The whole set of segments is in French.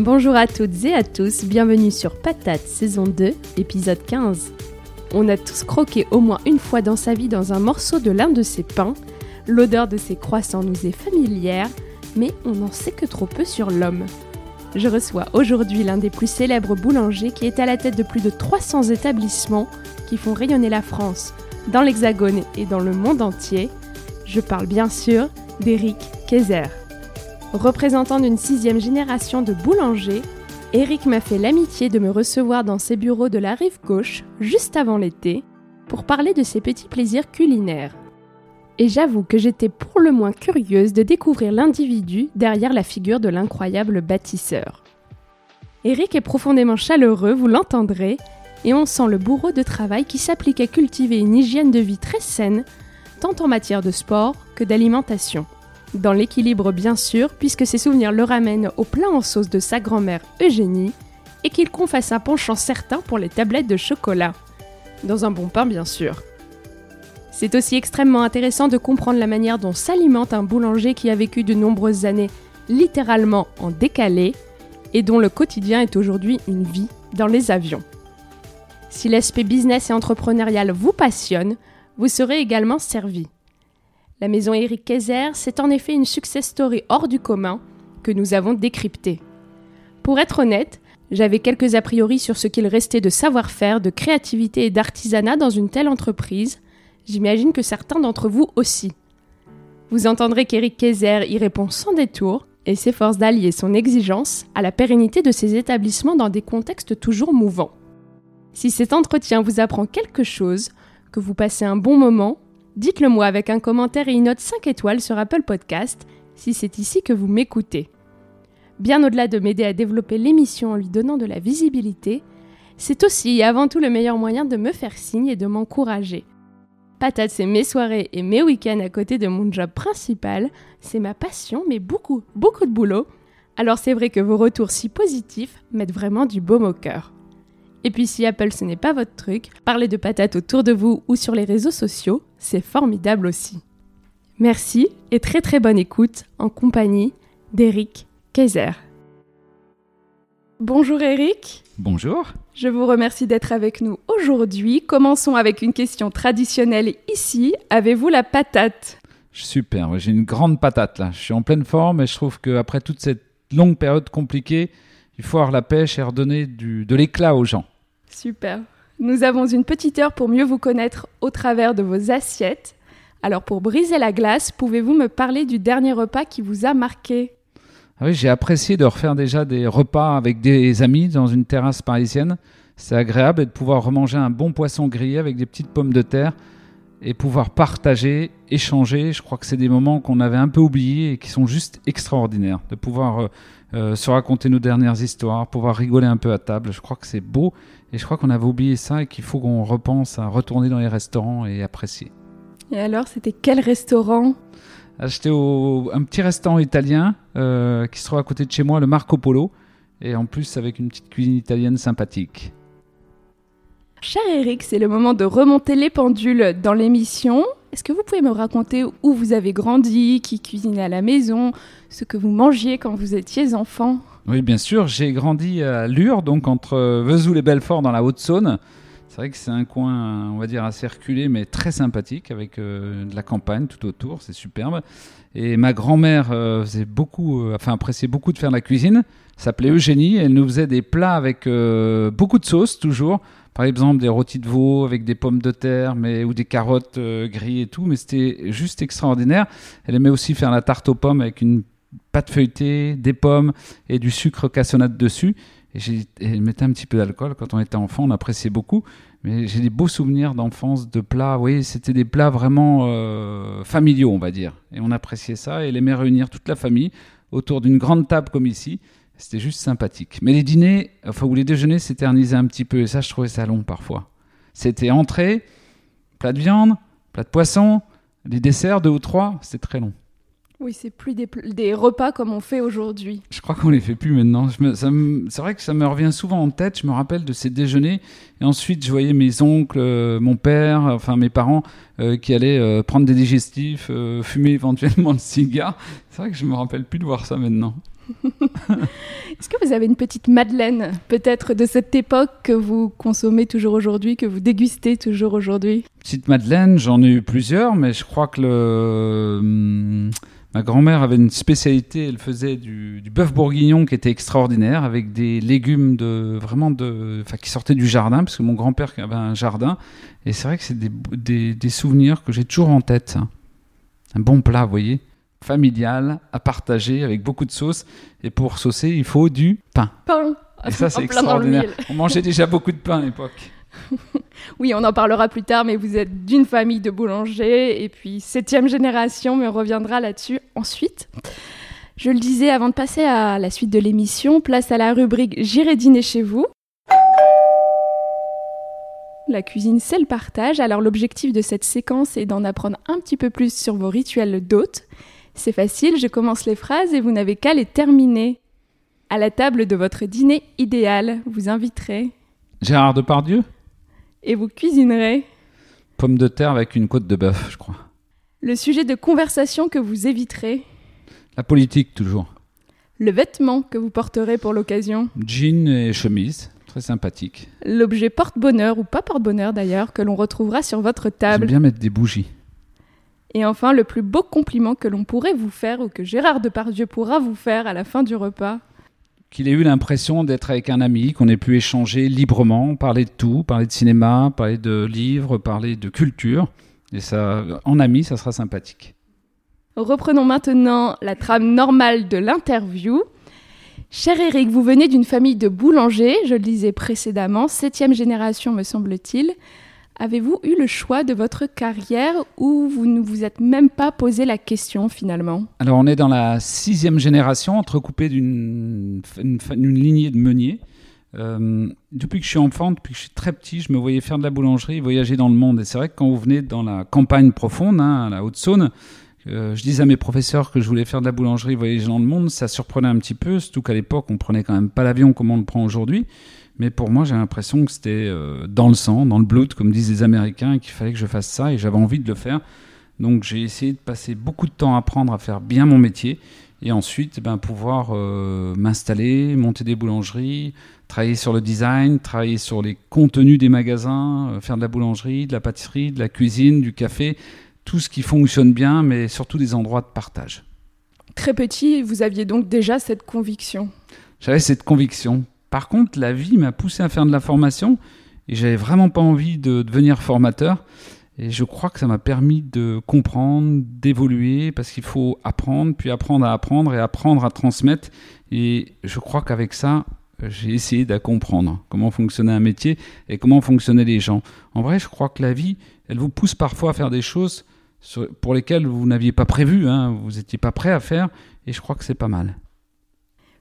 Bonjour à toutes et à tous, bienvenue sur Patate saison 2, épisode 15. On a tous croqué au moins une fois dans sa vie dans un morceau de l'un de ces pains. L'odeur de ces croissants nous est familière, mais on n'en sait que trop peu sur l'homme. Je reçois aujourd'hui l'un des plus célèbres boulangers qui est à la tête de plus de 300 établissements qui font rayonner la France, dans l'Hexagone et dans le monde entier. Je parle bien sûr d'Éric Kayser. Représentant d'une sixième génération de boulangers, Eric m'a fait l'amitié de me recevoir dans ses bureaux de la rive gauche, juste avant l'été, pour parler de ses petits plaisirs culinaires. Et j'avoue que j'étais pour le moins curieuse de découvrir l'individu derrière la figure de l'incroyable bâtisseur. Eric est profondément chaleureux, vous l'entendrez, et on sent le bourreau de travail qui s'applique à cultiver une hygiène de vie très saine, tant en matière de sport que d'alimentation dans l'équilibre bien sûr, puisque ses souvenirs le ramènent au plat en sauce de sa grand-mère Eugénie, et qu'il confesse un penchant certain pour les tablettes de chocolat. Dans un bon pain bien sûr. C'est aussi extrêmement intéressant de comprendre la manière dont s'alimente un boulanger qui a vécu de nombreuses années littéralement en décalé, et dont le quotidien est aujourd'hui une vie dans les avions. Si l'aspect business et entrepreneurial vous passionne, vous serez également servi. La maison Eric Kayser, c'est en effet une success story hors du commun que nous avons décryptée. Pour être honnête, j'avais quelques a priori sur ce qu'il restait de savoir-faire, de créativité et d'artisanat dans une telle entreprise. J'imagine que certains d'entre vous aussi. Vous entendrez qu'Eric Kayser y répond sans détour et s'efforce d'allier son exigence à la pérennité de ses établissements dans des contextes toujours mouvants. Si cet entretien vous apprend quelque chose, que vous passez un bon moment Dites-le moi avec un commentaire et une note 5 étoiles sur Apple Podcast si c'est ici que vous m'écoutez. Bien au-delà de m'aider à développer l'émission en lui donnant de la visibilité, c'est aussi et avant tout le meilleur moyen de me faire signe et de m'encourager. Patate, c'est mes soirées et mes week-ends à côté de mon job principal, c'est ma passion, mais beaucoup, beaucoup de boulot. Alors c'est vrai que vos retours si positifs mettent vraiment du baume au cœur. Et puis si Apple ce n'est pas votre truc, parlez de patates autour de vous ou sur les réseaux sociaux, c'est formidable aussi. Merci et très très bonne écoute en compagnie d'Eric Kaiser. Bonjour Eric. Bonjour. Je vous remercie d'être avec nous aujourd'hui. Commençons avec une question traditionnelle ici. Avez-vous la patate? Super, j'ai une grande patate là. Je suis en pleine forme et je trouve qu'après toute cette longue période compliquée, il faut avoir la pêche et redonner du, de l'éclat aux gens. Super. Nous avons une petite heure pour mieux vous connaître au travers de vos assiettes. Alors pour briser la glace, pouvez-vous me parler du dernier repas qui vous a marqué? Ah Oui, j'ai apprécié de refaire déjà des repas avec des amis dans une terrasse parisienne. C'est agréable de pouvoir remanger un bon poisson grillé avec des petites pommes de terre et pouvoir partager, échanger. Je crois que c'est des moments qu'on avait un peu oubliés et qui sont juste extraordinaires. De pouvoir euh, euh, se raconter nos dernières histoires, pouvoir rigoler un peu à table. Je crois que c'est beau et je crois qu'on avait oublié ça et qu'il faut qu'on repense à retourner dans les restaurants et apprécier. Et alors, c'était quel restaurant? J'étais au un petit restaurant italien euh, qui se trouve à côté de chez moi, le Marco Polo, et en plus avec une petite cuisine italienne sympathique. Cher Eric, c'est le moment de remonter les pendules dans l'émission. Est-ce que vous pouvez me raconter où vous avez grandi, qui cuisinait à la maison, ce que vous mangiez quand vous étiez enfant? Oui, bien sûr. J'ai grandi à Lure, donc entre Vesoul et Belfort dans la Haute-Saône. C'est vrai que c'est un coin, on va dire, assez reculé, mais très sympathique, avec euh, de la campagne tout autour, c'est superbe. Et ma grand-mère euh, faisait beaucoup, euh, enfin appréciait beaucoup de faire la cuisine. S'appelait Eugénie. Elle nous faisait des plats avec beaucoup de sauce toujours. Par exemple, des rôtis de veau avec des pommes de terre, mais ou des carottes grillées et tout. Mais c'était juste extraordinaire. Elle aimait aussi faire la tarte aux pommes avec une pâte feuilletée, des pommes et du sucre cassonade dessus. Et, elle mettait un petit peu d'alcool. Quand on était enfant, on appréciait beaucoup. Mais j'ai des beaux souvenirs d'enfance de plats. Oui, c'était des plats vraiment euh, familiaux, on va dire. Et on appréciait ça. Et elle aimait réunir toute la famille autour d'une grande table comme ici. C'était juste sympathique. Mais les dîners, enfin, ou les déjeuners s'éternisaient un petit peu. Et ça, je trouvais ça long parfois. C'était entrée, plat de viande, plat de poisson, les desserts, deux ou trois. C'était très long. Oui, c'est plus des, repas comme on fait aujourd'hui. Je crois qu'on les fait plus maintenant. C'est vrai que ça me revient souvent en tête. Je me rappelle de ces déjeuners. Et ensuite, je voyais mes oncles, euh, mon père, enfin mes parents, euh, qui allaient euh, prendre des digestifs, fumer éventuellement le cigare. C'est vrai que je me rappelle plus de voir ça maintenant. Est-ce que vous avez une petite Madeleine, peut-être de cette époque que vous consommez toujours aujourd'hui, que vous dégustez toujours aujourd'hui? Petite Madeleine, j'en ai eu plusieurs, mais je crois que le hum, Ma grand-mère avait une spécialité, elle faisait du, bœuf bourguignon qui était extraordinaire, avec des légumes de vraiment de, qui sortaient du jardin, parce que mon grand-père avait un jardin. Et c'est vrai que c'est des, des, souvenirs que j'ai toujours en tête. Un bon plat, vous voyez, familial, à partager, avec beaucoup de sauce. Et pour saucer, il faut du pain. Pain. Et ça, c'est extraordinaire. On mangeait déjà beaucoup de pain à l'époque. oui, on en parlera plus tard, mais vous êtes d'une famille de boulangers et puis septième génération, mais on reviendra là-dessus ensuite. Je le disais avant de passer à la suite de l'émission, place à la rubrique J'irai dîner chez vous. La cuisine, c'est le partage. Alors l'objectif de cette séquence est d'en apprendre un petit peu plus sur vos rituels d'hôtes. C'est facile, je commence les phrases et vous n'avez qu'à les terminer. À la table de votre dîner idéal, vous inviterez Gérard Depardieu? Et vous cuisinerez Pommes de terre avec une côte de bœuf, je crois. Le sujet de conversation que vous éviterez La politique, toujours. Le vêtement que vous porterez pour l'occasion Jean et chemise, très sympathique. L'objet porte-bonheur, ou pas porte-bonheur d'ailleurs, que l'on retrouvera sur votre table. J'aime bien mettre des bougies. Et enfin, le plus beau compliment que l'on pourrait vous faire, ou que Gérard Depardieu pourra vous faire à la fin du repas qu'il ait eu l'impression d'être avec un ami, qu'on ait pu échanger librement, parler de tout, parler de cinéma, parler de livres, parler de culture. Et ça, en ami, ça sera sympathique. Reprenons maintenant la trame normale de l'interview. Cher Eric, vous venez d'une famille de boulangers, je le disais précédemment, septième génération me semble-t-il. Avez-vous eu le choix de votre carrière ou vous ne vous êtes même pas posé la question finalement? Alors on est dans la sixième génération, entrecoupée d'une lignée de meuniers. Euh, depuis que je suis enfant, depuis que je suis très petit, je me voyais faire de la boulangerie, voyager dans le monde. Et c'est vrai que quand vous venez dans la campagne profonde, hein, à la Haute-Saône, euh, je disais à mes professeurs que je voulais faire de la boulangerie, voyager dans le monde. Ça surprenait un petit peu, surtout qu'à l'époque, on prenait quand même pas l'avion comme on le prend aujourd'hui. Mais pour moi, j'ai l'impression que c'était euh, dans le sang, dans le blood, comme disent les Américains, et qu'il fallait que je fasse ça, et j'avais envie de le faire. Donc j'ai essayé de passer beaucoup de temps à apprendre à faire bien mon métier, et ensuite ben, pouvoir euh, m'installer, monter des boulangeries, travailler sur le design, travailler sur les contenus des magasins, euh, faire de la boulangerie, de la pâtisserie, de la cuisine, du café, tout ce qui fonctionne bien, mais surtout des endroits de partage. Très petit, vous aviez donc déjà cette conviction? J'avais cette conviction par contre, la vie m'a poussé à faire de la formation et j'avais vraiment pas envie de devenir formateur. Et je crois que ça m'a permis de comprendre, d'évoluer, parce qu'il faut apprendre, puis apprendre à apprendre et apprendre à transmettre. Et je crois qu'avec ça, j'ai essayé de comprendre comment fonctionnait un métier et comment fonctionnaient les gens. En vrai, je crois que la vie, elle vous pousse parfois à faire des choses pour lesquelles vous n'aviez pas prévu, hein, vous n'étiez pas prêt à faire, et je crois que c'est pas mal.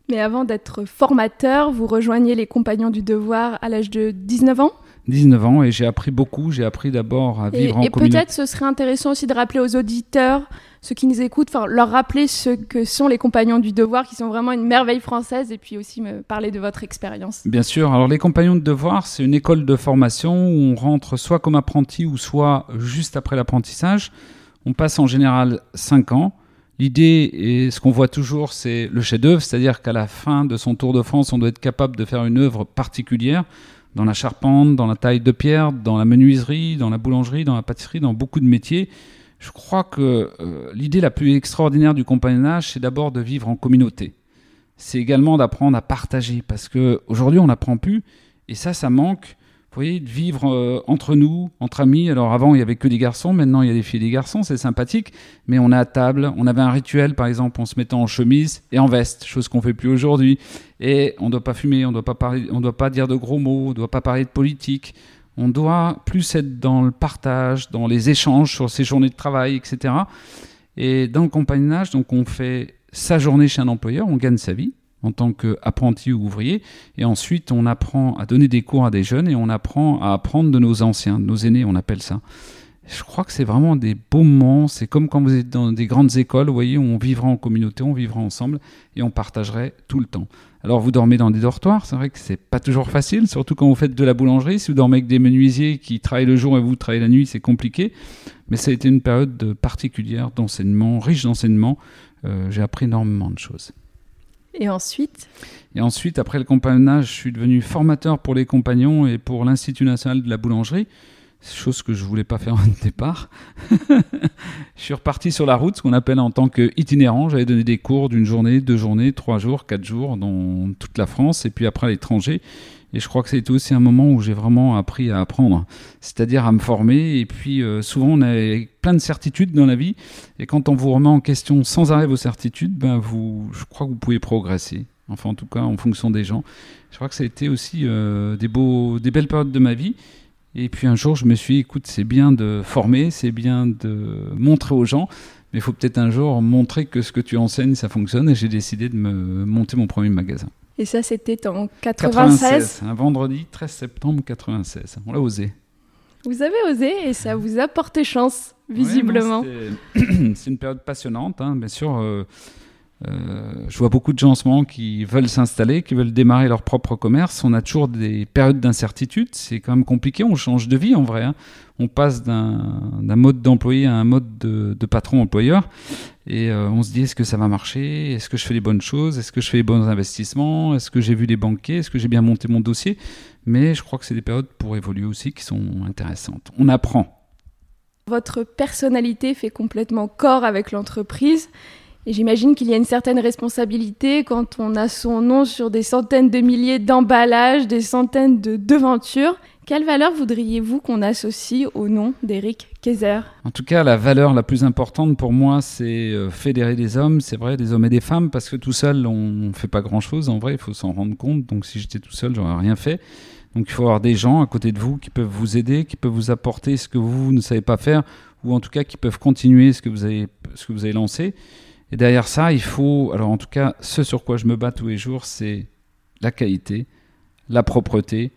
Mais avant d'être formateur, vous rejoignez les Compagnons du Devoir à l'âge de 19 ans? 19 ans et j'ai appris beaucoup. J'ai appris d'abord à vivre en communauté. Et peut-être ce serait intéressant aussi de rappeler aux auditeurs, ceux qui nous écoutent, enfin leur rappeler ce que sont les Compagnons du Devoir, qui sont vraiment une merveille française, et puis aussi me parler de votre expérience. Bien sûr. Alors les Compagnons du Devoir, c'est une école de formation où on rentre soit comme apprenti ou soit juste après l'apprentissage. On passe en général 5 ans. L'idée, et ce qu'on voit toujours, c'est le chef-d'œuvre, c'est-à-dire qu'à la fin de son Tour de France, on doit être capable de faire une œuvre particulière. dans la charpente, dans la taille de pierre, dans la menuiserie, dans la boulangerie, dans la pâtisserie, dans beaucoup de métiers. Je crois que euh, l'idée la plus extraordinaire du compagnonnage, c'est d'abord de vivre en communauté. C'est également d'apprendre à partager, parce qu'aujourd'hui, on n'apprend plus, et ça, ça manque vous voyez, de vivre euh, entre nous, entre amis. Alors avant, il y avait que des garçons, maintenant il y a des filles et des garçons, c'est sympathique. Mais on est à table, on avait un rituel, par exemple, en se mettant en chemise et en veste, chose qu'on fait plus aujourd'hui. Et on ne doit pas fumer, on ne on doit pas dire de gros mots, on ne doit pas parler de politique. On doit plus être dans le partage, dans les échanges sur ses journées de travail, etc. Et dans le compagnonnage, donc on fait sa journée chez un employeur, on gagne sa vie en tant qu'apprenti ou ouvrier. Et ensuite, on apprend à donner des cours à des jeunes et on apprend à apprendre de nos anciens, de nos aînés, on appelle ça. Je crois que c'est vraiment des beaux moments. C'est comme quand vous êtes dans des grandes écoles, vous voyez, on vivra en communauté, on vivra ensemble et on partagerait tout le temps. Alors vous dormez dans des dortoirs, c'est vrai que c'est pas toujours facile, surtout quand vous faites de la boulangerie. Si vous dormez avec des menuisiers qui travaillent le jour et vous travaillez la nuit, c'est compliqué. Mais ça a été une période particulière d'enseignement, riche d'enseignement. Euh, j'ai appris énormément de choses. Et ensuite Et ensuite, après le compagnonnage, je suis devenu formateur pour les compagnons et pour l'Institut national de la boulangerie, chose que je voulais pas faire au départ. je suis reparti sur la route, ce qu'on appelle en tant qu'itinérant. J'avais donné des cours d'une journée, deux journées, trois jours, quatre jours dans toute la France et puis après à l'étranger. Et je crois que c'était aussi un moment où j'ai vraiment appris à apprendre, c'est-à-dire à me former. Et puis euh, souvent, on a plein de certitudes dans la vie. Et quand on vous remet en question sans arrêt vos certitudes, ben vous, je crois que vous pouvez progresser. Enfin, en tout cas, en fonction des gens. Je crois que ça a été aussi euh, des, beaux, des belles périodes de ma vie. Et puis un jour, je me suis dit, écoute, c'est bien de former, c'est bien de montrer aux gens, mais il faut peut-être un jour montrer que ce que tu enseignes, ça fonctionne. Et j'ai décidé de me monter mon premier magasin. Et ça, c'était en 96. Un vendredi 13 septembre 96. On l'a osé. Vous avez osé et ça vous a porté chance, visiblement. c'est une période passionnante, hein. bien sûr. Euh, euh, je vois beaucoup de gens en ce moment qui veulent s'installer, qui veulent démarrer leur propre commerce. On a toujours des périodes d'incertitude. C'est quand même compliqué. On change de vie en vrai. Hein. On passe d'un mode d'employé à un mode de, patron-employeur. Et euh, on se dit est-ce que ça va marcher? Est-ce que je fais les bonnes choses? Est-ce que je fais les bons investissements? Est-ce que j'ai vu les banquiers? Est-ce que j'ai bien monté mon dossier? Mais je crois que c'est des périodes pour évoluer aussi qui sont intéressantes. On apprend. Votre personnalité fait complètement corps avec l'entreprise. Et j'imagine qu'il y a une certaine responsabilité quand on a son nom sur des centaines de milliers d'emballages, des centaines de devantures. Quelle valeur voudriez-vous qu'on associe au nom d'Eric Kaiser En tout cas, la valeur la plus importante pour moi, c'est euh, fédérer des hommes, c'est vrai, des hommes et des femmes, parce que tout seul, on ne fait pas grand-chose. En vrai, il faut s'en rendre compte. Donc si j'étais tout seul, j'aurais rien fait. Donc il faut avoir des gens à côté de vous qui peuvent vous aider, qui peuvent vous apporter ce que vous ne savez pas faire, ou en tout cas qui peuvent continuer ce que vous avez, ce que vous avez lancé. Et derrière ça, il faut, alors en tout cas, ce sur quoi je me bats tous les jours, c'est la qualité, la propreté,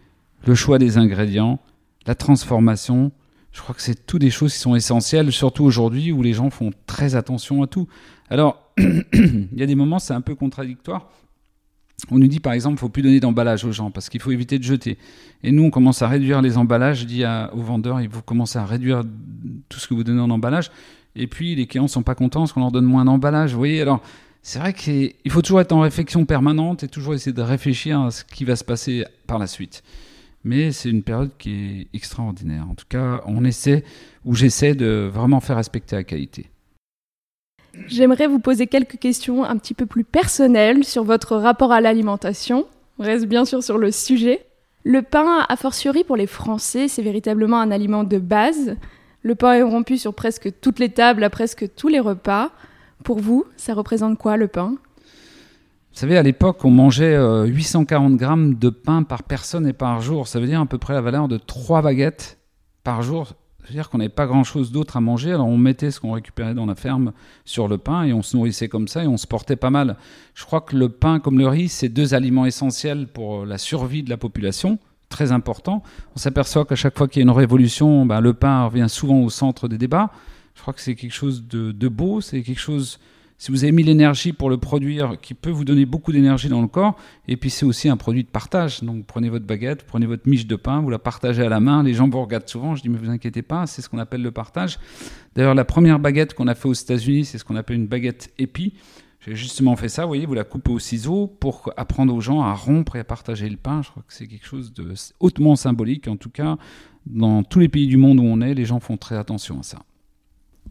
le choix des ingrédients, la transformation. Je crois que c'est toutes des choses qui sont essentielles, surtout aujourd'hui où les gens font très attention à tout. Alors, il y a des moments, c'est un peu contradictoire. On nous dit par exemple, il faut plus donner d'emballage aux gens parce qu'il faut éviter de jeter. Et nous, on commence à réduire les emballages. Je dis aux vendeurs, il faut commencer à réduire tout ce que vous donnez en emballage. Et puis les clients sont pas contents parce qu'on leur donne moins d'emballage. Vous voyez, alors c'est vrai qu'il faut toujours être en réflexion permanente et toujours essayer de réfléchir à ce qui va se passer par la suite. Mais c'est une période qui est extraordinaire. En tout cas, on essaie, ou j'essaie de vraiment faire respecter la qualité. J'aimerais vous poser quelques questions un petit peu plus personnelles sur votre rapport à l'alimentation. On reste bien sûr sur le sujet. Le pain, a fortiori pour les Français, c'est véritablement un aliment de base. Le pain est rompu sur presque toutes les tables, à presque tous les repas. Pour vous, ça représente quoi le pain? Vous savez, à l'époque, on mangeait 840 euh, grammes de pain par personne et par jour. Ça veut dire à peu près la valeur de 3 baguettes par jour. Ça veut dire qu'on n'avait pas grand-chose d'autre à manger, alors on mettait ce qu'on récupérait dans la ferme sur le pain et on se nourrissait comme ça et on se portait pas mal. Je crois que le pain comme le riz, c'est deux aliments essentiels pour la survie de la population très important. On s'aperçoit qu'à chaque fois qu'il y a une révolution, ben, le pain revient souvent au centre des débats. Je crois que c'est quelque chose de, beau, c'est quelque chose, si vous avez mis l'énergie pour le produire, qui peut vous donner beaucoup d'énergie dans le corps, et puis c'est aussi un produit de partage. Donc prenez votre baguette, prenez votre miche de pain, vous la partagez à la main, les gens vous regardent souvent, je dis mais vous inquiétez pas, c'est ce qu'on appelle le partage. D'ailleurs la première baguette qu'on a fait aux États-Unis, c'est ce qu'on appelle une baguette épi. J'ai justement fait ça, vous voyez, vous la coupez au ciseau pour apprendre aux gens à rompre et à partager le pain. Je crois que c'est quelque chose de hautement symbolique. En tout cas, dans tous les pays du monde où on est, les gens font très attention à ça.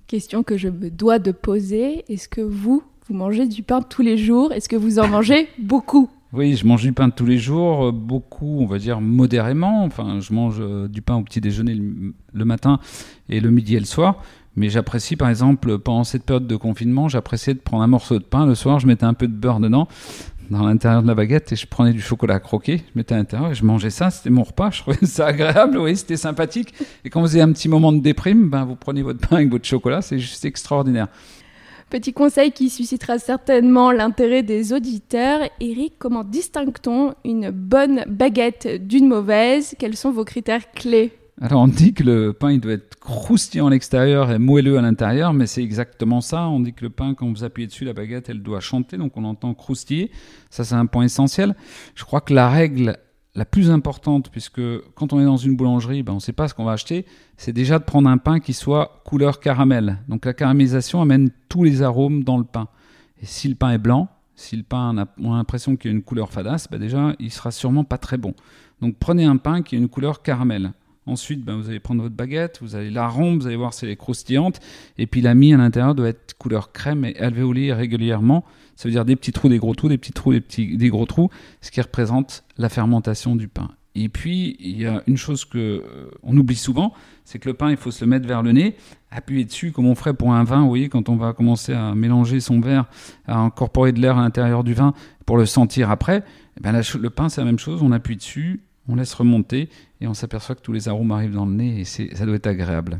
Question que je me dois de poser. Est-ce que vous, vous mangez du pain tous les jours? Est-ce que vous en mangez beaucoup? Oui, je mange du pain tous les jours, euh, beaucoup, on va dire modérément. Enfin, je mange euh, du pain au petit déjeuner le, matin et le midi et le soir. Mais j'apprécie, par exemple, pendant cette période de confinement, j'appréciais de prendre un morceau de pain le soir, je mettais un peu de beurre dedans, dans l'intérieur de la baguette, et je prenais du chocolat croqué, je mettais à l'intérieur et je mangeais ça. C'était mon repas. Je trouvais ça agréable, oui, c'était sympathique. Et quand vous avez un petit moment de déprime, ben, vous prenez votre pain avec votre chocolat, c'est juste extraordinaire. Petit conseil qui suscitera certainement l'intérêt des auditeurs. Eric, comment distingue-t-on une bonne baguette d'une mauvaise? Quels sont vos critères clés? Alors on dit que le pain il doit être croustillant à l'extérieur et moelleux à l'intérieur, mais c'est exactement ça. On dit que le pain, quand vous appuyez dessus, la baguette, elle doit chanter, donc on entend croustiller. Ça c'est un point essentiel. Je crois que la règle la plus importante, puisque quand on est dans une boulangerie, ben on ne sait pas ce qu'on va acheter, c'est déjà de prendre un pain qui soit couleur caramel. Donc la caramélisation amène tous les arômes dans le pain. Et si le pain est blanc, si le pain a, l'impression qu'il a une couleur fadasse, ben déjà il sera sûrement pas très bon. Donc prenez un pain qui a une couleur caramel. Ensuite, ben, vous allez prendre votre baguette, vous allez la rompre, vous allez voir si elle est croustillante. Et puis la mie à l'intérieur doit être couleur crème et alvéolée régulièrement. Ça veut dire des petits trous, des gros trous, des petits trous, des, petits, des gros trous, ce qui représente la fermentation du pain. Et puis, il y a une chose que euh, oublie souvent, c'est que le pain, il faut se le mettre vers le nez, appuyer dessus comme on ferait pour un vin. Vous voyez, quand on va commencer à mélanger son verre, à incorporer de l'air à l'intérieur du vin pour le sentir après, eh ben le pain, c'est la même chose. On appuie dessus, on laisse remonter et on s'aperçoit que tous les arômes arrivent dans le nez et ça doit être agréable.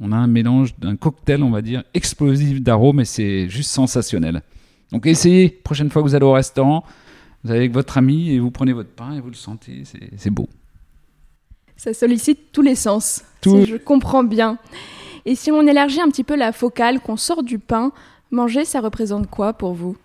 On a un mélange d'un cocktail, on va dire, explosif d'arômes et c'est juste sensationnel. Donc essayez, prochaine fois que vous allez au restaurant, vous allez avec votre ami et vous prenez votre pain et vous le sentez, c'est beau. Ça sollicite tous les sens, si je comprends bien. Et si on élargit un petit peu la focale, qu'on sort du pain, manger, ça représente quoi pour vous?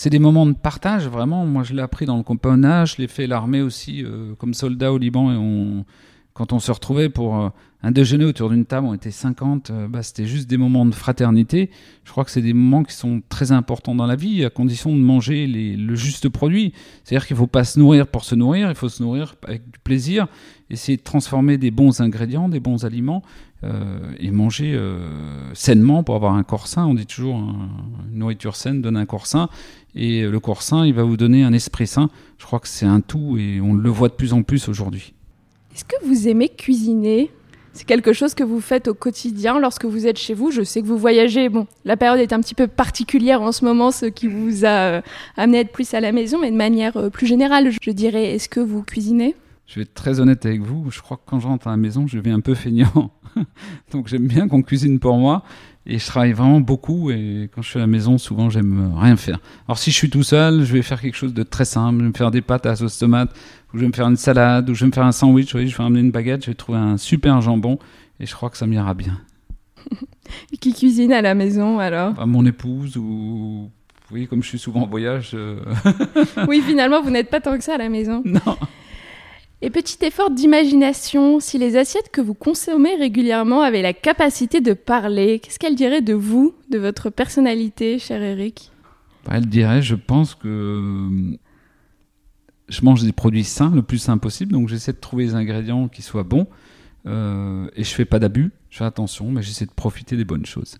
C'est des moments de partage, vraiment. Moi, je l'ai appris dans le compagnonnage, je l'ai fait l'armée aussi, euh, comme soldat au Liban. Et quand on se retrouvait pour euh, un déjeuner autour d'une table, on était 50, euh, bah, c'était juste des moments de fraternité. Je crois que c'est des moments qui sont très importants dans la vie, à condition de manger le juste produit. C'est-à-dire qu'il ne faut pas se nourrir pour se nourrir, il faut se nourrir avec du plaisir, essayer de transformer des bons ingrédients, des bons aliments, et manger sainement pour avoir un corps sain. On dit toujours hein, une nourriture saine donne un corps sain. Et le corps sain, il va vous donner un esprit sain. Je crois que c'est un tout et on le voit de plus en plus aujourd'hui. Est-ce que vous aimez cuisiner? C'est quelque chose que vous faites au quotidien lorsque vous êtes chez vous? Je sais que vous voyagez. Bon, la période est un petit peu particulière en ce moment, ce qui vous a euh, amené à être plus à la maison, mais de manière euh, plus générale, je dirais, est-ce que vous cuisinez? Je vais être très honnête avec vous. Je crois que quand je rentre à la maison, je vais un peu feignant. Donc j'aime bien qu'on cuisine pour moi. Et je travaille vraiment beaucoup et quand je suis à la maison, souvent j'aime rien faire. Alors si je suis tout seul, je vais faire quelque chose de très simple. Je vais me faire des pâtes à sauce tomate, ou je vais me faire une salade, ou je vais me faire un sandwich. je vais ramener une baguette, je vais trouver un super jambon et je crois que ça m'ira bien. Qui cuisine à la maison alors? Bah, Mon épouse ou oui, comme je suis souvent en voyage. Euh, oui, finalement, vous n'êtes pas tant que ça à la maison. Non. Et petit effort d'imagination, si les assiettes que vous consommez régulièrement avaient la capacité de parler, qu'est-ce qu'elles diraient de vous, de votre personnalité, cher Eric? Bah, Elle dirait, je pense que euh, je mange des produits sains, le plus sain possible, donc j'essaie de trouver des ingrédients qui soient bons, euh, et je fais pas d'abus, je fais attention, mais j'essaie de profiter des bonnes choses.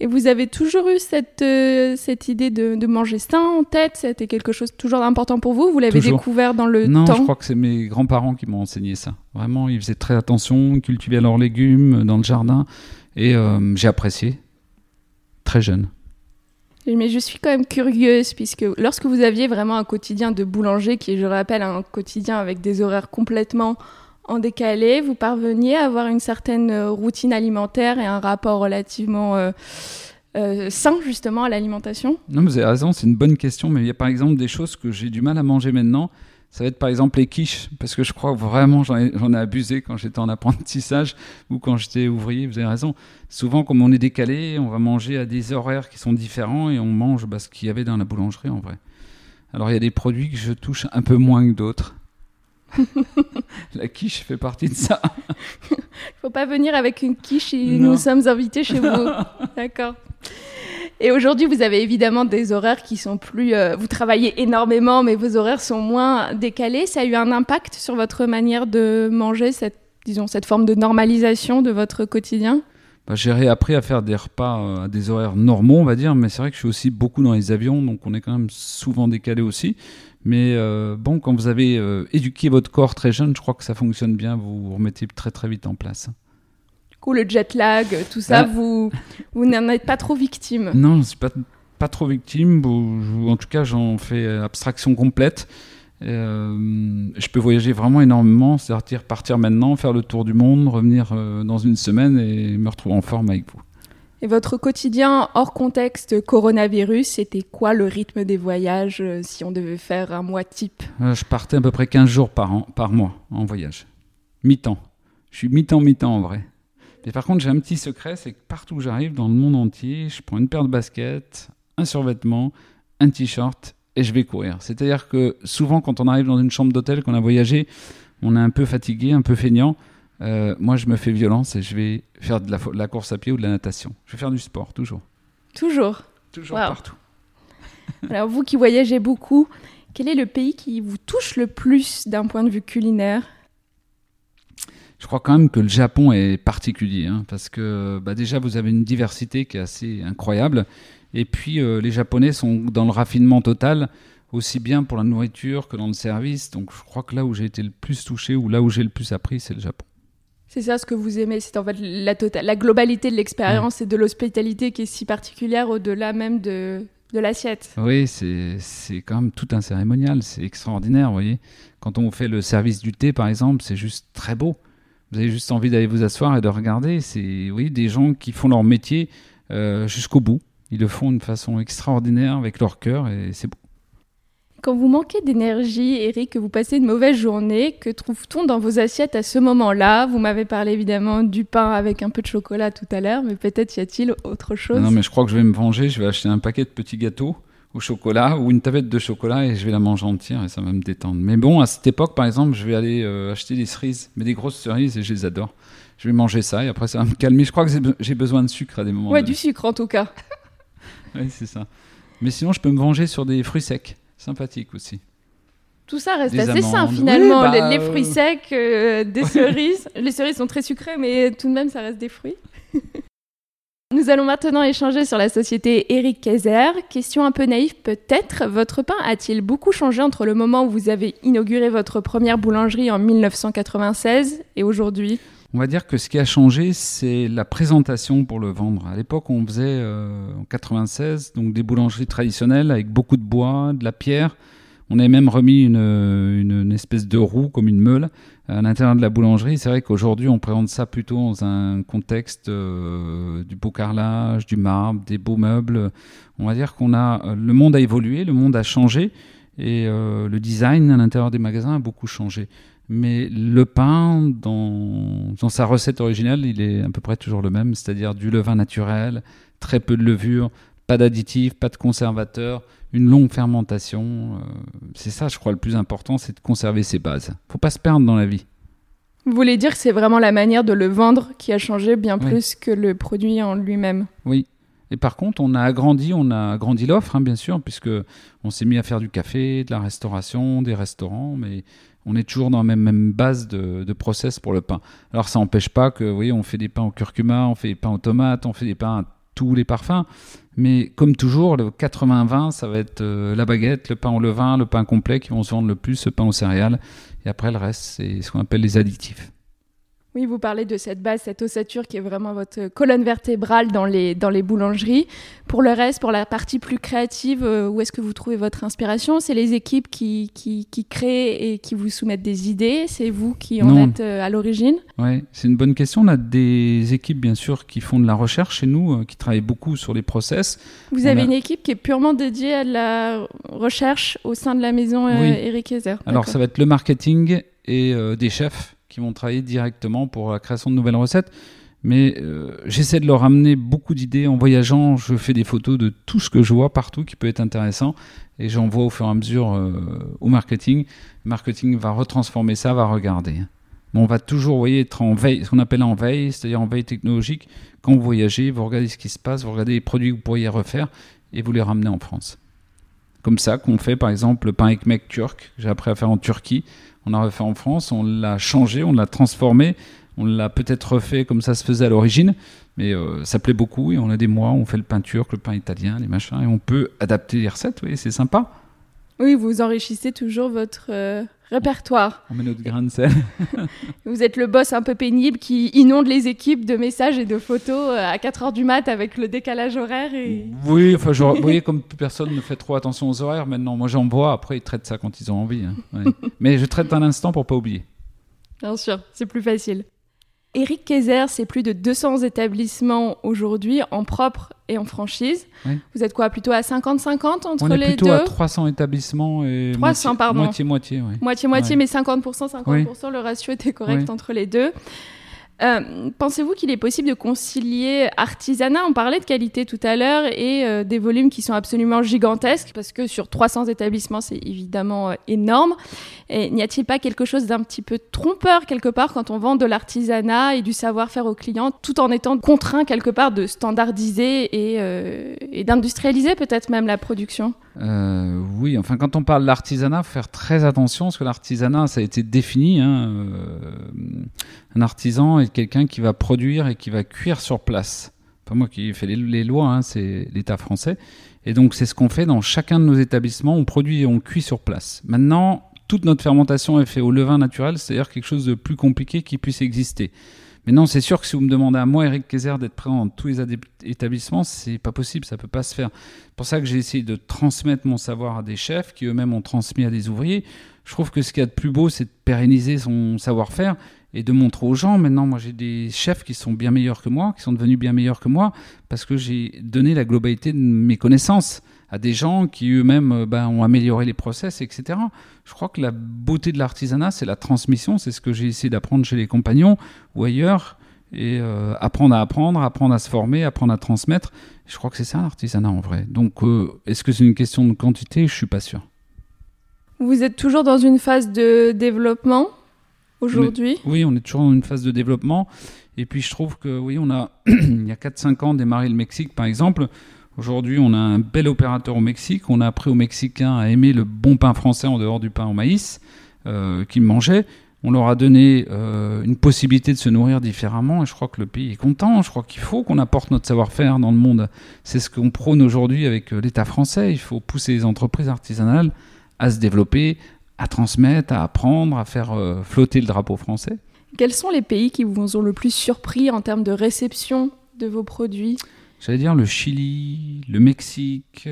Et vous avez toujours eu cette, euh, cette idée de, de, manger sain en tête? C'était quelque chose toujours d'important pour vous? Vous l'avez découvert dans le temps Non, je crois que c'est mes grands-parents qui m'ont enseigné ça. Vraiment, ils faisaient très attention, ils cultivaient leurs légumes dans le jardin. Et euh, j'ai apprécié. Très jeune. Mais je suis quand même curieuse, puisque lorsque vous aviez vraiment un quotidien de boulanger, qui est, je rappelle, un quotidien avec des horaires complètement en décalé, vous parveniez à avoir une certaine euh, routine alimentaire et un rapport relativement euh, euh, sain justement à l'alimentation? Non, vous avez raison, c'est une bonne question, mais il y a par exemple des choses que j'ai du mal à manger maintenant. Ça va être par exemple les quiches, parce que je crois vraiment j'en ai, ai, abusé quand j'étais en apprentissage ou quand j'étais ouvrier, vous avez raison. Souvent, comme on est décalé, on va manger à des horaires qui sont différents et on mange bah, ce qu'il y avait dans la boulangerie en vrai. Alors il y a des produits que je touche un peu moins que d'autres. la quiche fait partie de ça. Il faut pas venir avec une quiche et nous sommes invités chez vous. D'accord. Et aujourd'hui, vous avez évidemment des horaires qui sont plus. euh, vous travaillez énormément, mais vos horaires sont moins décalés. Ça a eu un impact sur votre manière de manger, cette, disons, cette forme de normalisation de votre quotidien? Bah, J'ai réappris à faire des repas euh, à des horaires normaux, on va dire, mais c'est vrai que je suis aussi beaucoup dans les avions, donc on est quand même souvent décalé aussi. Mais euh, bon, quand vous avez euh, éduqué votre corps très jeune, je crois que ça fonctionne bien, vous vous remettez très très vite en place. Du coup, le jet lag, tout ça, Ah. vous, vous n'en êtes pas trop victime. Non, je ne suis pas, pas trop victime, en tout cas j'en fais euh, abstraction complète. Euh, je peux voyager vraiment énormément, c'est-à-dire partir maintenant, faire le tour du monde, revenir dans une semaine et me retrouver en forme avec vous. Et votre quotidien hors contexte coronavirus, c'était quoi le rythme des voyages euh, si on devait faire un mois type? Euh, Je partais à peu près 15 jours par, an, par mois en voyage. Mi-temps. Je suis mi-temps, mi-temps en vrai. Mais par contre, j'ai un petit secret, c'est que partout où j'arrive, dans le monde entier, je prends une paire de baskets, un survêtement, un t-shirt et je vais courir. C'est-à-dire que souvent, quand on arrive dans une chambre d'hôtel, qu'on a voyagé, on est un peu fatigué, un peu feignant. Euh, moi, je me fais violence et je vais faire de la, fo- de la course à pied ou de la natation. Je vais faire du sport, toujours. Toujours. Toujours Wow. partout. Alors vous qui voyagez beaucoup, quel est le pays qui vous touche le plus d'un point de vue culinaire? Je crois quand même que le Japon est particulier, hein, parce que bah, déjà vous avez une diversité qui est assez incroyable, et puis euh, les Japonais sont dans le raffinement total, aussi bien pour la nourriture que dans le service, donc je crois que là où j'ai été le plus touché, ou là où j'ai le plus appris, c'est le Japon. C'est ça ce que vous aimez, c'est en fait la, tota- la globalité de l'expérience et de l'hospitalité qui est si particulière au-delà même de, de l'assiette. Oui, c'est c'est quand même tout un cérémonial, c'est extraordinaire, vous voyez. Quand on fait le service du thé, par exemple, c'est juste très beau. Vous avez juste envie d'aller vous asseoir et de regarder. C'est oui, des gens qui font leur métier euh, jusqu'au bout. Ils le font d'une façon extraordinaire avec leur cœur et c'est beau. Quand vous manquez d'énergie, Eric, que vous passez une mauvaise journée, que trouve-t-on dans vos assiettes à ce moment-là? Vous m'avez parlé évidemment du pain avec un peu de chocolat tout à l'heure, mais peut-être y a-t-il autre chose? Non, mais je crois que je vais me venger. Je vais acheter un paquet de petits gâteaux au chocolat ou une tablette de chocolat et je vais la manger entière et ça va me détendre. Mais bon, à cette époque, par exemple, je vais aller euh, acheter des cerises, mais des grosses cerises et je les adore. Je vais manger ça et après ça va me calmer. Je crois que j'ai be- j'ai besoin de sucre à des moments. Ouais, du sucre en tout cas. Oui, c'est ça. Mais sinon, je peux me venger sur des fruits secs. Sympathique aussi. Tout ça reste Des assez sain finalement. Oui, bah, les, les fruits euh, secs, euh, des cerises. Les cerises sont très sucrées, mais tout de même, ça reste des fruits. Nous allons maintenant échanger sur la société Eric Kaiser. Question un peu naïve peut-être. Votre pain a-t-il beaucoup changé entre le moment où vous avez inauguré votre première boulangerie en 1996 et aujourd'hui? On va dire que ce qui a changé, c'est la présentation pour le vendre. À l'époque, on faisait euh, en 96 donc des boulangeries traditionnelles avec beaucoup de bois, de la pierre. On avait même remis une, une, espèce de roue comme une meule à l'intérieur de la boulangerie. C'est vrai qu'aujourd'hui, on présente ça plutôt dans un contexte euh, du beau carrelage, du marbre, des beaux meubles. On va dire qu'on a euh, le monde a évolué, le monde a changé et euh, le design à l'intérieur des magasins a beaucoup changé. Mais le pain, dans, dans sa recette originale, il est à peu près toujours le même, c'est-à-dire du levain naturel, très peu de levure, pas d'additifs, pas de conservateurs, une longue fermentation. euh, c'est ça, je crois, le plus important, c'est de conserver ses bases. Faut pas se perdre dans la vie. Vous voulez dire que c'est vraiment la manière de le vendre qui a changé bien Oui. plus que le produit en lui-même? Oui. Et par contre, on a agrandi, on a agrandi l'offre, hein, bien sûr, puisque on s'est mis à faire du café, de la restauration, des restaurants, mais on est toujours dans la même, base de, de process pour le pain. Alors ça n'empêche pas que, oui, on fait des pains au curcuma, on fait des pains aux tomates, on fait des pains à tous les parfums, mais comme toujours, le 80-20, ça va être euh, la baguette, le pain au levain, le pain complet qui vont se vendre le plus, le pain aux céréales, et après le reste, c'est ce qu'on appelle les additifs. Oui, vous parlez de cette base, cette ossature qui est vraiment votre colonne vertébrale dans les, dans les boulangeries. Pour le reste, pour la partie plus créative, euh, où est-ce que vous trouvez votre inspiration? C'est les équipes qui, qui, qui créent et qui vous soumettent des idées? C'est vous qui en Non. êtes euh, à l'origine? Ouais, c'est une bonne question. On a des équipes, bien sûr, qui font de la recherche chez nous, euh, qui travaillent beaucoup sur les process. Vous On avez a- une équipe qui est purement dédiée à la recherche au sein de la maison Oui. Eric Heiser. Alors, ça va être le marketing et euh, des chefs qui vont travailler directement pour la création de nouvelles recettes. Mais euh, j'essaie de leur amener beaucoup d'idées en voyageant. Je fais des photos de tout ce que je vois partout qui peut être intéressant et j'envoie au fur et à mesure euh, au marketing. Le marketing va retransformer ça, va regarder. Mais on va toujours, voyez, être en veille, ce qu'on appelle en veille, c'est-à-dire en veille technologique. Quand vous voyagez, vous regardez ce qui se passe, vous regardez les produits que vous pourriez refaire et vous les ramenez en France. Comme ça qu'on fait par exemple le pain ekmek turc, j'ai appris à faire en Turquie, on a refait en France, on l'a changé, on l'a transformé, on l'a peut-être refait comme ça se faisait à l'origine, mais euh, ça plaît beaucoup et on a des mois, on fait le pain turc, le pain italien, les machins, et on peut adapter les recettes, oui, c'est sympa. Oui, vous enrichissez toujours votre euh, répertoire. On met notre grain de sel. vous êtes le boss un peu pénible qui inonde les équipes de messages et de photos euh, à 4 heures du mat avec le décalage horaire. Et... Oui, enfin, vous voyez, comme personne ne fait trop attention aux horaires maintenant, moi j'en vois, après ils traitent ça quand ils ont envie. Hein. Mais je traite un instant pour pas oublier. Bien sûr, c'est plus facile. Eric Kayser, c'est plus de 200 établissements aujourd'hui en propre et en franchise. Vous êtes quoi Plutôt à 50-50 entre On est les plutôt deux à 300 établissements et 300, pardon. moitié-moitié. Moitié-moitié, mais 50%, 50%, le ratio était correct entre les deux. Euh, pensez-vous qu'il est possible de concilier artisanat, on parlait de qualité tout à l'heure, et euh, des volumes qui sont absolument gigantesques, parce que sur 300 établissements, c'est évidemment euh, énorme. N'y a-t-il pas quelque chose d'un petit peu trompeur quelque part quand on vend de l'artisanat et du savoir-faire aux clients, tout en étant contraint quelque part de standardiser et, d'industrialiser peut-être même la production? Oui, enfin quand on parle d'artisanat, faire très attention parce que l'artisanat, ça a été défini. Hein, un artisan est quelqu'un qui va produire et qui va cuire sur place. Pas moi qui fais les, lois, hein, c'est l'État français. Et donc c'est ce qu'on fait dans chacun de nos établissements. On produit et on cuit sur place. Maintenant, toute notre fermentation est faite au levain naturel, c'est-à-dire quelque chose de plus compliqué qui puisse exister. Maintenant, c'est sûr que si vous me demandez à moi, Eric Kayser, d'être présent dans tous les établissements, c'est pas possible, ça peut pas se faire. C'est pour ça que j'ai essayé de transmettre mon savoir à des chefs qui eux-mêmes ont transmis à des ouvriers. Je trouve que ce qu'il y a de plus beau, c'est de pérenniser son savoir-faire et de montrer aux gens, maintenant, moi j'ai des chefs qui sont bien meilleurs que moi, qui sont devenus bien meilleurs que moi, parce que j'ai donné la globalité de mes connaissances à des gens qui eux-mêmes euh, ben, ont amélioré les process, etc. Je crois que la beauté de l'artisanat, c'est la transmission, c'est ce que j'ai essayé d'apprendre chez les compagnons ou ailleurs, et euh, apprendre à apprendre, apprendre à se former, apprendre à transmettre. Je crois que c'est ça l'artisanat en vrai. Donc, euh, est-ce que c'est une question de quantité? Je suis pas sûr. Vous êtes toujours dans une phase de développement? Aujourd'hui Oui, on est toujours dans une phase de développement. Et puis je trouve que oui, on a il y a 4-5 ans démarré le Mexique par exemple. Aujourd'hui, on a un bel opérateur au Mexique. On a appris aux Mexicains à aimer le bon pain français en dehors du pain au maïs euh, qu'ils mangeaient. On leur a donné euh, une possibilité de se nourrir différemment et je crois que le pays est content. Je crois qu'il faut qu'on apporte notre savoir-faire dans le monde. C'est ce qu'on prône aujourd'hui avec euh, l'État français. Il faut pousser les entreprises artisanales à se développer, à transmettre, à apprendre, à faire euh, flotter le drapeau français. Quels sont les pays qui vous ont le plus surpris en termes de réception de vos produits? J'allais dire le Chili, le Mexique,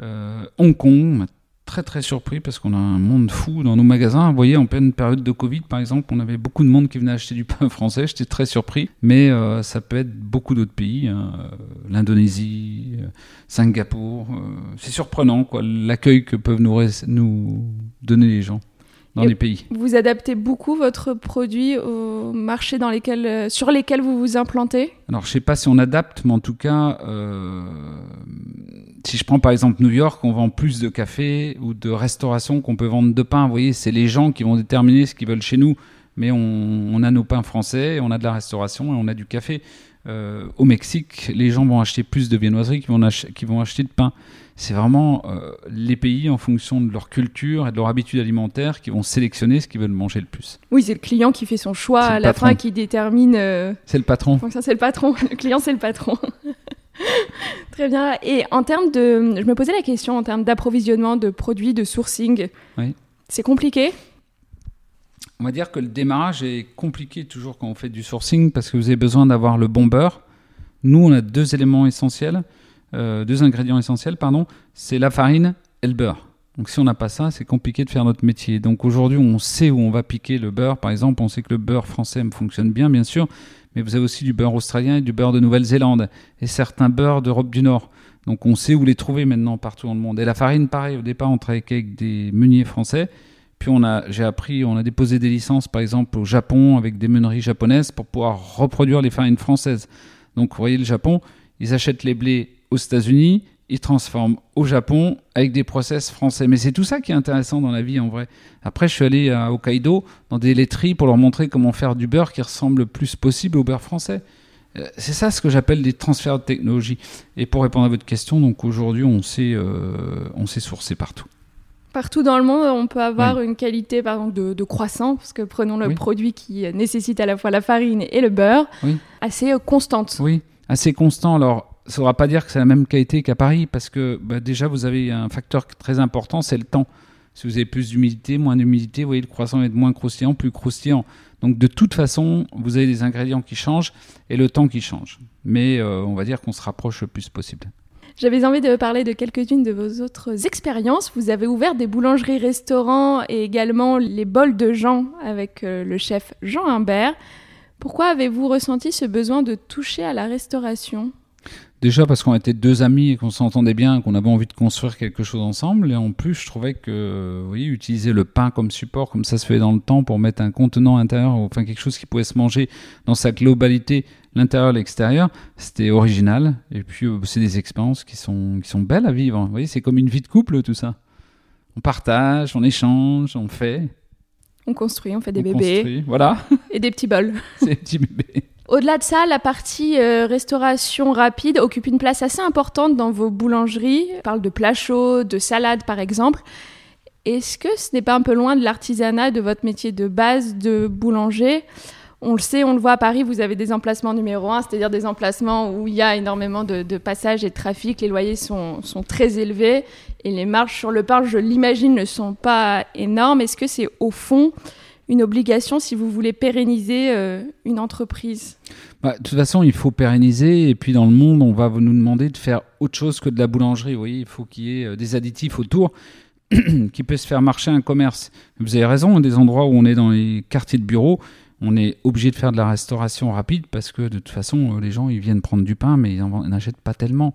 euh, Hong Kong très très surpris parce qu'on a un monde fou dans nos magasins. Vous voyez, en pleine période de Covid, par exemple, on avait beaucoup de monde qui venait acheter du pain français. J'étais très surpris. Mais euh, ça peut être beaucoup d'autres pays, hein. l'Indonésie, euh, Singapour. Euh, c'est surprenant, quoi, l'accueil que peuvent nous, nous donner les gens dans les pays. Vous adaptez beaucoup votre produit aux marchés dans lesquels, sur lesquels vous vous implantez? Alors, je ne sais pas si on adapte, mais en tout cas, si je prends par exemple New York, on vend plus de café ou de restauration qu'on peut vendre de pain. Vous voyez, c'est les gens qui vont déterminer ce qu'ils veulent chez nous. Mais on, a nos pains français, on a de la restauration et on a du café. Euh, au Mexique, les gens vont acheter plus de viennoiseries qu'ils vont, vont, acheter de pain. C'est vraiment euh, les pays, en fonction de leur culture et de leur habitude alimentaire, qui vont sélectionner ce qu'ils veulent manger le plus. Oui, c'est le client qui fait son choix à la fin qui détermine. Euh, c'est le patron. C'est le patron. Le client, c'est le patron. Très bien. Et en termes de. Je me posais la question en termes d'approvisionnement de produits, de sourcing. Oui. C'est compliqué? On va dire que le démarrage est compliqué toujours quand on fait du sourcing parce que vous avez besoin d'avoir le bon beurre. Nous, on a deux éléments essentiels, euh, deux ingrédients essentiels, pardon. C'est la farine et le beurre. Donc si on n'a pas ça, c'est compliqué de faire notre métier. Donc aujourd'hui, on sait où on va piquer le beurre. Par exemple, on sait que le beurre français fonctionne bien, bien sûr, mais vous avez aussi du beurre australien et du beurre de Nouvelle-Zélande et certains beurres d'Europe du Nord. Donc on sait où les trouver maintenant partout dans le monde. Et la farine, pareil, au départ on travaillait avec des meuniers français. Puis on a, j'ai appris, on a déposé des licences par exemple au Japon avec des meuneries japonaises pour pouvoir reproduire les farines françaises. Donc vous voyez le Japon, ils achètent les blés aux États-Unis, ils transforment au Japon avec des process français. Mais c'est tout ça qui est intéressant dans la vie en vrai. Après, je suis allé à Hokkaido dans des laiteries pour leur montrer comment faire du beurre qui ressemble le plus possible au beurre français. Euh, c'est ça ce que j'appelle des transferts de technologie. Et pour répondre à votre question, donc aujourd'hui, on sait, euh, sourcer partout. Partout dans le monde, on peut avoir une qualité par exemple, de, croissant, parce que prenons le produit qui nécessite à la fois la farine et le beurre, assez euh, constante. Oui, assez constant. Alors, ça ne voudra pas dire que c'est la même qualité qu'à Paris, parce que bah, déjà, vous avez un facteur très important, c'est le temps. Si vous avez plus d'humidité, moins d'humidité, vous voyez, le croissant va être moins croustillant, plus croustillant. Donc, de toute façon, vous avez des ingrédients qui changent et le temps qui change. Mais euh, on va dire qu'on se rapproche le plus possible. J'avais envie de parler de quelques-unes de vos autres expériences. Vous avez ouvert des boulangeries-restaurants et également les bols de Jean avec euh, le chef Jean Humbert. Pourquoi avez-vous ressenti ce besoin de toucher à la restauration? Déjà parce qu'on était deux amis et qu'on s'entendait bien, qu'on avait envie de construire quelque chose ensemble. Et en plus, je trouvais que oui, utiliser le pain comme support, comme ça se fait dans le temps, pour mettre un contenant intérieur, enfin quelque chose qui pouvait se manger dans sa globalité, l'intérieur, l'extérieur, c'était original. Et puis, euh, c'est des expériences qui sont, qui sont belles à vivre. Vous voyez, c'est comme une vie de couple, tout ça. On partage, on échange, on fait. On construit, on fait des bébés. voilà. Et des petits bols. c'est des petits bébés. Au-delà de ça, la partie euh, restauration rapide occupe une place assez importante dans vos boulangeries. On parle de plats chauds, de salades par exemple. Est-ce que ce n'est pas un peu loin de l'artisanat de votre métier de base de boulanger? On le sait, on le voit à Paris, vous avez des emplacements numéro un, c'est-à-dire des emplacements où il y a énormément de, passages et de trafic, les loyers sont, sont, très élevés et les marges sur le parc, je l'imagine, ne sont pas énormes. Est-ce que c'est au fond une obligation si vous voulez pérenniser euh, une entreprise? Bah, De toute façon, il faut pérenniser. Et puis dans le monde, on va nous demander de faire autre chose que de la boulangerie. Vous voyez, il faut qu'il y ait euh, des additifs autour qui puissent faire marcher un commerce. Vous avez raison, des endroits où on est dans les quartiers de bureaux, on est obligé de faire de la restauration rapide parce que de toute façon, euh, les gens ils viennent prendre du pain, mais ils n'achètent pas tellement.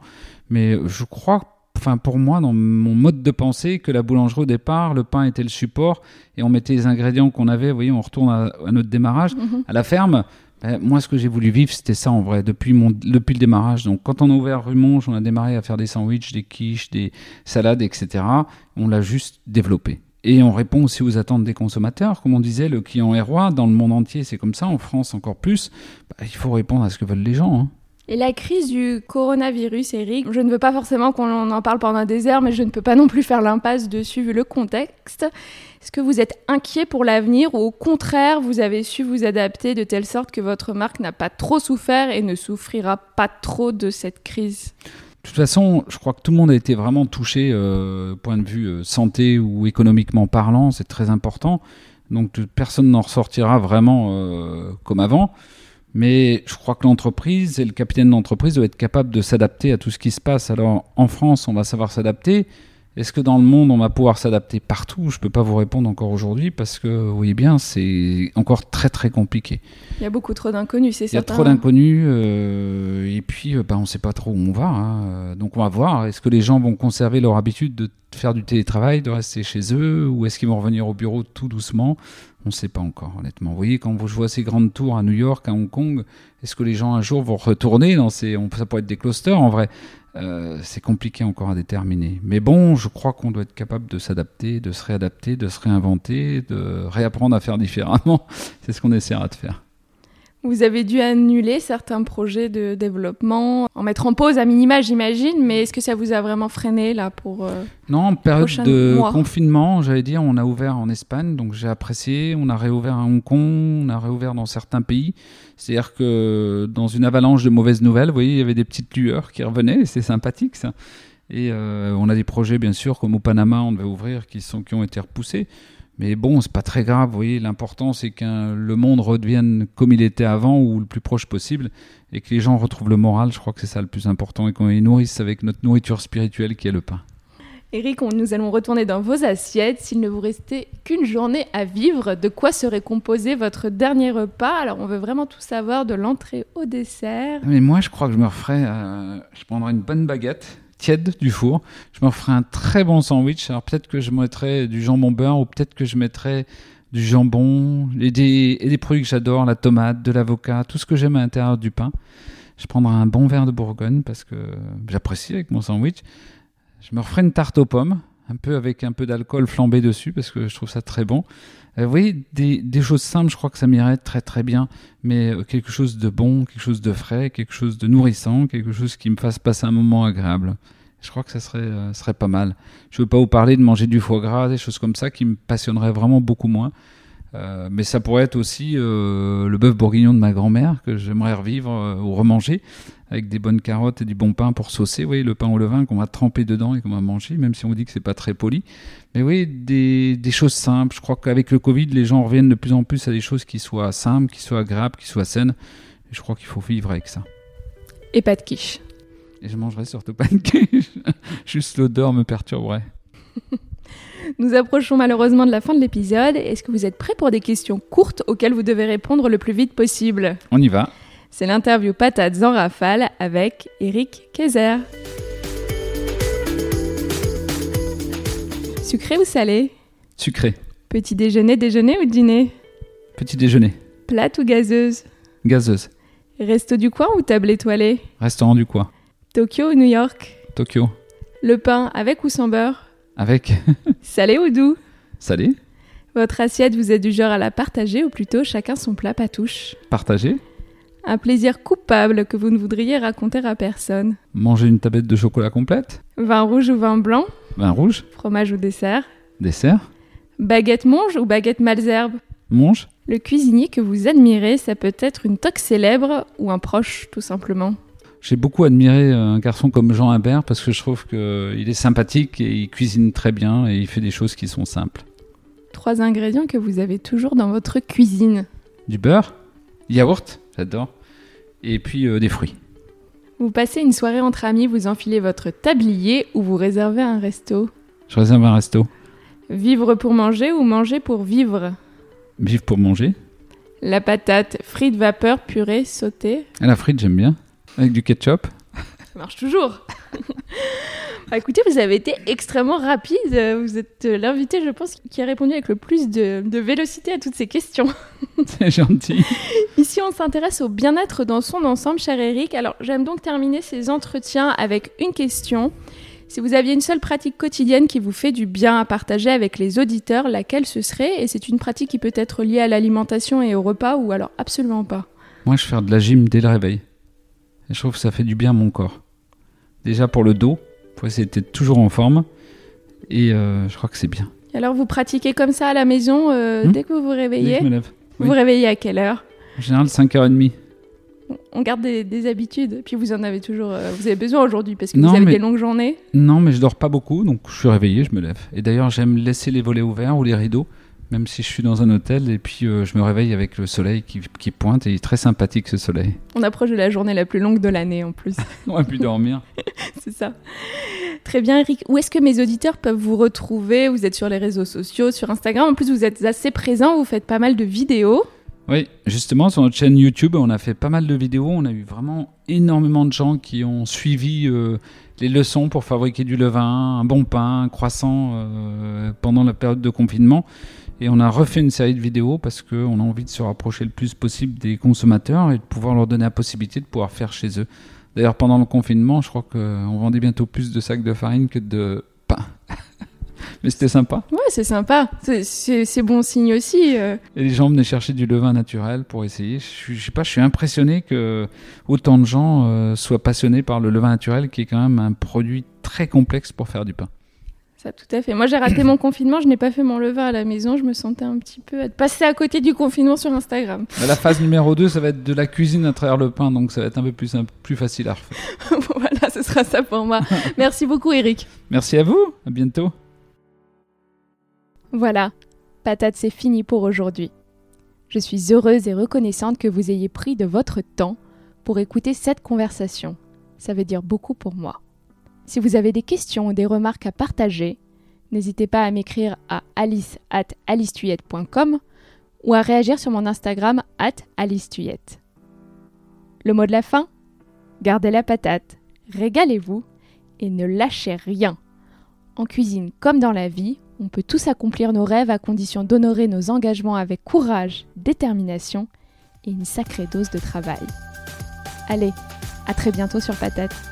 Mais je crois enfin pour moi, dans mon mode de pensée, que la boulangerie au départ, le pain était le support et on mettait les ingrédients qu'on avait. Vous voyez, on retourne à, notre démarrage mhm. à la ferme. Ben, moi, ce que j'ai voulu vivre, c'était ça en vrai, depuis, mon, depuis le démarrage. Donc, quand on a ouvert rue Monge, on a démarré à faire des sandwichs, des quiches, des salades, etc. On l'a juste développé. Et on répond aussi aux attentes des consommateurs. Comme on disait, le client est roi. Dans le monde entier, c'est comme ça. En France, encore plus. Ben, il faut répondre à ce que veulent les gens. Hein. Et la crise du coronavirus, Eric, je ne veux pas forcément qu'on en parle pendant des heures, mais je ne peux pas non plus faire l'impasse dessus vu le contexte. Est-ce que vous êtes inquiet pour l'avenir ou au contraire, vous avez su vous adapter de telle sorte que votre marque n'a pas trop souffert et ne souffrira pas trop de cette crise? De toute façon, je crois que tout le monde a été vraiment touché, euh, point de vue euh, santé ou économiquement parlant, c'est très important. Donc personne n'en ressortira vraiment euh, comme avant. Mais je crois que l'entreprise et le capitaine d'entreprise doit être capable de s'adapter à tout ce qui se passe. Alors en France, on va savoir s'adapter. Est-ce que dans le monde, on va pouvoir s'adapter partout? Je ne peux pas vous répondre encore aujourd'hui parce que, vous voyez bien, c'est encore très très compliqué. Il y a beaucoup trop d'inconnus, c'est ça Il y a trop d'inconnus euh, et puis euh, bah, on ne sait pas trop où on va. Hein. Donc on va voir. Est-ce que les gens vont conserver leur habitude de faire du télétravail, de rester chez eux ou est-ce qu'ils vont revenir au bureau tout doucement? On ne sait pas encore, honnêtement. Vous voyez, quand je vois ces grandes tours à New York, à Hong Kong, est-ce que les gens un jour vont retourner dans ces. Ça pourrait être des clusters en vrai. Euh, c'est compliqué encore à déterminer. Mais bon, je crois qu'on doit être capable de s'adapter, de se réadapter, de se réinventer, de réapprendre à faire différemment. c'est ce qu'on essaiera de faire. Vous avez dû annuler certains projets de développement, en mettre en pause à minima, j'imagine, mais est-ce que ça vous a vraiment freiné là pour euh, Non, en période de confinement, j'allais dire, on a ouvert en Espagne, donc j'ai apprécié. On a réouvert à Hong Kong, on a réouvert dans certains pays. C'est-à-dire que dans une avalanche de mauvaises nouvelles, vous voyez, il y avait des petites lueurs qui revenaient, c'est sympathique ça. Et euh, on a des projets, bien sûr, comme au Panama, on devait ouvrir, qui, sont, qui ont été repoussés. Mais bon, c'est pas très grave, vous voyez, l'important c'est que le monde redevienne comme il était avant ou le plus proche possible et que les gens retrouvent le moral, je crois que c'est ça le plus important et qu'on les nourrisse avec notre nourriture spirituelle qui est le pain. Eric, nous allons retourner dans vos assiettes. S'il ne vous restait qu'une journée à vivre, de quoi serait composé votre dernier repas? Alors, on veut vraiment tout savoir de l'entrée au dessert. Mais moi, je crois que je me referais. Euh, je prendrais une bonne baguette tiède du four. Je me ferai un très bon sandwich. Alors peut-être que je mettrai du jambon beurre ou peut-être que je mettrai du jambon et des, et des produits que j'adore, la tomate, de l'avocat, tout ce que j'aime à l'intérieur du pain. Je prendrai un bon verre de Bourgogne parce que j'apprécie avec mon sandwich. Je me referai une tarte aux pommes, un peu avec un peu d'alcool flambé dessus parce que je trouve ça très bon. Euh, vous voyez, des, des, choses simples, je crois que ça m'irait très très bien, mais euh, quelque chose de bon, quelque chose de frais, quelque chose de nourrissant, quelque chose qui me fasse passer un moment agréable. Je crois que ça serait, euh, serait pas mal. Je ne veux pas vous parler de manger du foie gras, des choses comme ça qui me passionneraient vraiment beaucoup moins. Euh, mais ça pourrait être aussi euh, le bœuf bourguignon de ma grand-mère que j'aimerais revivre euh, ou remanger avec des bonnes carottes et du bon pain pour saucer. Oui, le pain au levain qu'on va tremper dedans et qu'on va manger, même si on dit que c'est pas très poli. Mais oui, des, des choses simples. Je crois qu'avec le Covid, les gens reviennent de plus en plus à des choses qui soient simples, qui soient agréables, qui soient saines. Et je crois qu'il faut vivre avec ça. Et pas de quiche. Et je mangerai surtout pas de quiche. Juste l'odeur me perturberait. Nous approchons malheureusement de la fin de l'épisode. Est-ce que vous êtes prêts pour des questions courtes auxquelles vous devez répondre le plus vite possible? On y va. C'est l'interview Patates en rafale avec Eric Kaiser. Sucré ou salé? Sucré. Petit déjeuner, déjeuner ou dîner? Petit déjeuner. Plate ou gazeuse? Gazeuse. Resto du coin ou table étoilée? Restaurant du coin. Tokyo ou New York? Tokyo. Le pain avec ou sans beurre? Avec Salé ou doux? Salé. Votre assiette, vous êtes du genre à la partager ou plutôt chacun son plat patouche? Partagé. Un plaisir coupable que vous ne voudriez raconter à personne Manger une tablette de chocolat complète. Vin rouge ou vin blanc Vin rouge. Fromage ou dessert Dessert. Baguette monge ou baguette malzerbe? Mange. Le cuisinier que vous admirez, ça peut être une toque célèbre ou un proche, tout simplement. J'ai beaucoup admiré un garçon comme Jean Imbert parce que je trouve qu'il est sympathique et il cuisine très bien et il fait des choses qui sont simples. Trois ingrédients que vous avez toujours dans votre cuisine. Du beurre, yaourt, j'adore, et puis euh, des fruits. Vous passez une soirée entre amis, vous enfilez votre tablier ou vous réservez un resto? Je réserve un resto. Vivre pour manger ou manger pour vivre? Vivre pour manger. La patate, frites vapeur, purée, sautée. Et la frite, j'aime bien. Avec du ketchup. Ça marche toujours. Bah, écoutez, vous avez été extrêmement rapide. Vous êtes l'invité, je pense, qui a répondu avec le plus de, de vélocité à toutes ces questions. C'est gentil. Ici, on s'intéresse au bien-être dans son ensemble, cher Eric. Alors, j'aime donc terminer ces entretiens avec une question. Si vous aviez une seule pratique quotidienne qui vous fait du bien à partager avec les auditeurs, laquelle ce serait? Et c'est une pratique qui peut être liée à l'alimentation et au repas ou alors absolument pas? Moi, je fais de la gym dès le réveil. Et je trouve que ça fait du bien à mon corps. Déjà pour le dos, pour essayer d'être toujours en forme. Et euh, je crois que c'est bien. Et alors, vous pratiquez comme ça à la maison euh, Hmm dès que vous vous réveillez je me lève. Vous oui. vous réveillez à quelle heure En général, 5h30. On garde des, des habitudes. Puis vous en avez toujours. euh, vous avez besoin aujourd'hui parce que Non, vous avez mais- des longues journées. Non, mais je dors pas beaucoup, donc je suis réveillé, je me lève. Et d'ailleurs, j'aime laisser les volets ouverts ou les rideaux, même si je suis dans un hôtel, et puis euh, je me réveille avec le soleil qui, qui pointe, et il est très sympathique ce soleil. On approche de la journée la plus longue de l'année en plus. On va plus dormir. C'est ça. Très bien, Eric. Où est-ce que mes auditeurs peuvent vous retrouver? Vous êtes sur les réseaux sociaux, sur Instagram. En plus, vous êtes assez présent. Vous faites pas mal de vidéos. Oui, justement, sur notre chaîne YouTube, on a fait pas mal de vidéos. On a eu vraiment énormément de gens qui ont suivi euh, les leçons pour fabriquer du levain, un bon pain, un croissant euh, pendant la période de confinement. Et on a refait une série de vidéos parce qu'on a envie de se rapprocher le plus possible des consommateurs et de pouvoir leur donner la possibilité de pouvoir faire chez eux. D'ailleurs, pendant le confinement, je crois qu'on vendait bientôt plus de sacs de farine que de pain. Mais c'était sympa. Ouais, c'est sympa. C'est- bon signe aussi. euh. Et les gens venaient chercher du levain naturel pour essayer. Je, je sais pas, je suis impressionné que autant de gens euh, soient passionnés par le levain naturel, qui est quand même un produit très complexe pour faire du pain. Ça, tout à fait. Moi, j'ai raté mon confinement. Je n'ai pas fait mon levain à la maison. Je me sentais un petit peu être passé à côté du confinement sur Instagram. La phase numéro 2, ça va être de la cuisine à travers le pain, donc ça va être un peu plus, un peu plus facile à refaire. voilà, ce sera ça pour moi. Merci beaucoup, Eric. Merci à vous, à bientôt. Voilà, patate, c'est fini pour aujourd'hui. Je suis heureuse et reconnaissante que vous ayez pris de votre temps pour écouter cette conversation. Ça veut dire beaucoup pour moi. Si vous avez des questions ou des remarques à partager, n'hésitez pas à m'écrire à alice at ou à réagir sur mon Instagram at alicetuyette. Le mot de la fin Gardez la patate, régalez-vous et ne lâchez rien. En cuisine comme dans la vie, on peut tous accomplir nos rêves à condition d'honorer nos engagements avec courage, détermination et une sacrée dose de travail. Allez, À très bientôt sur Patate.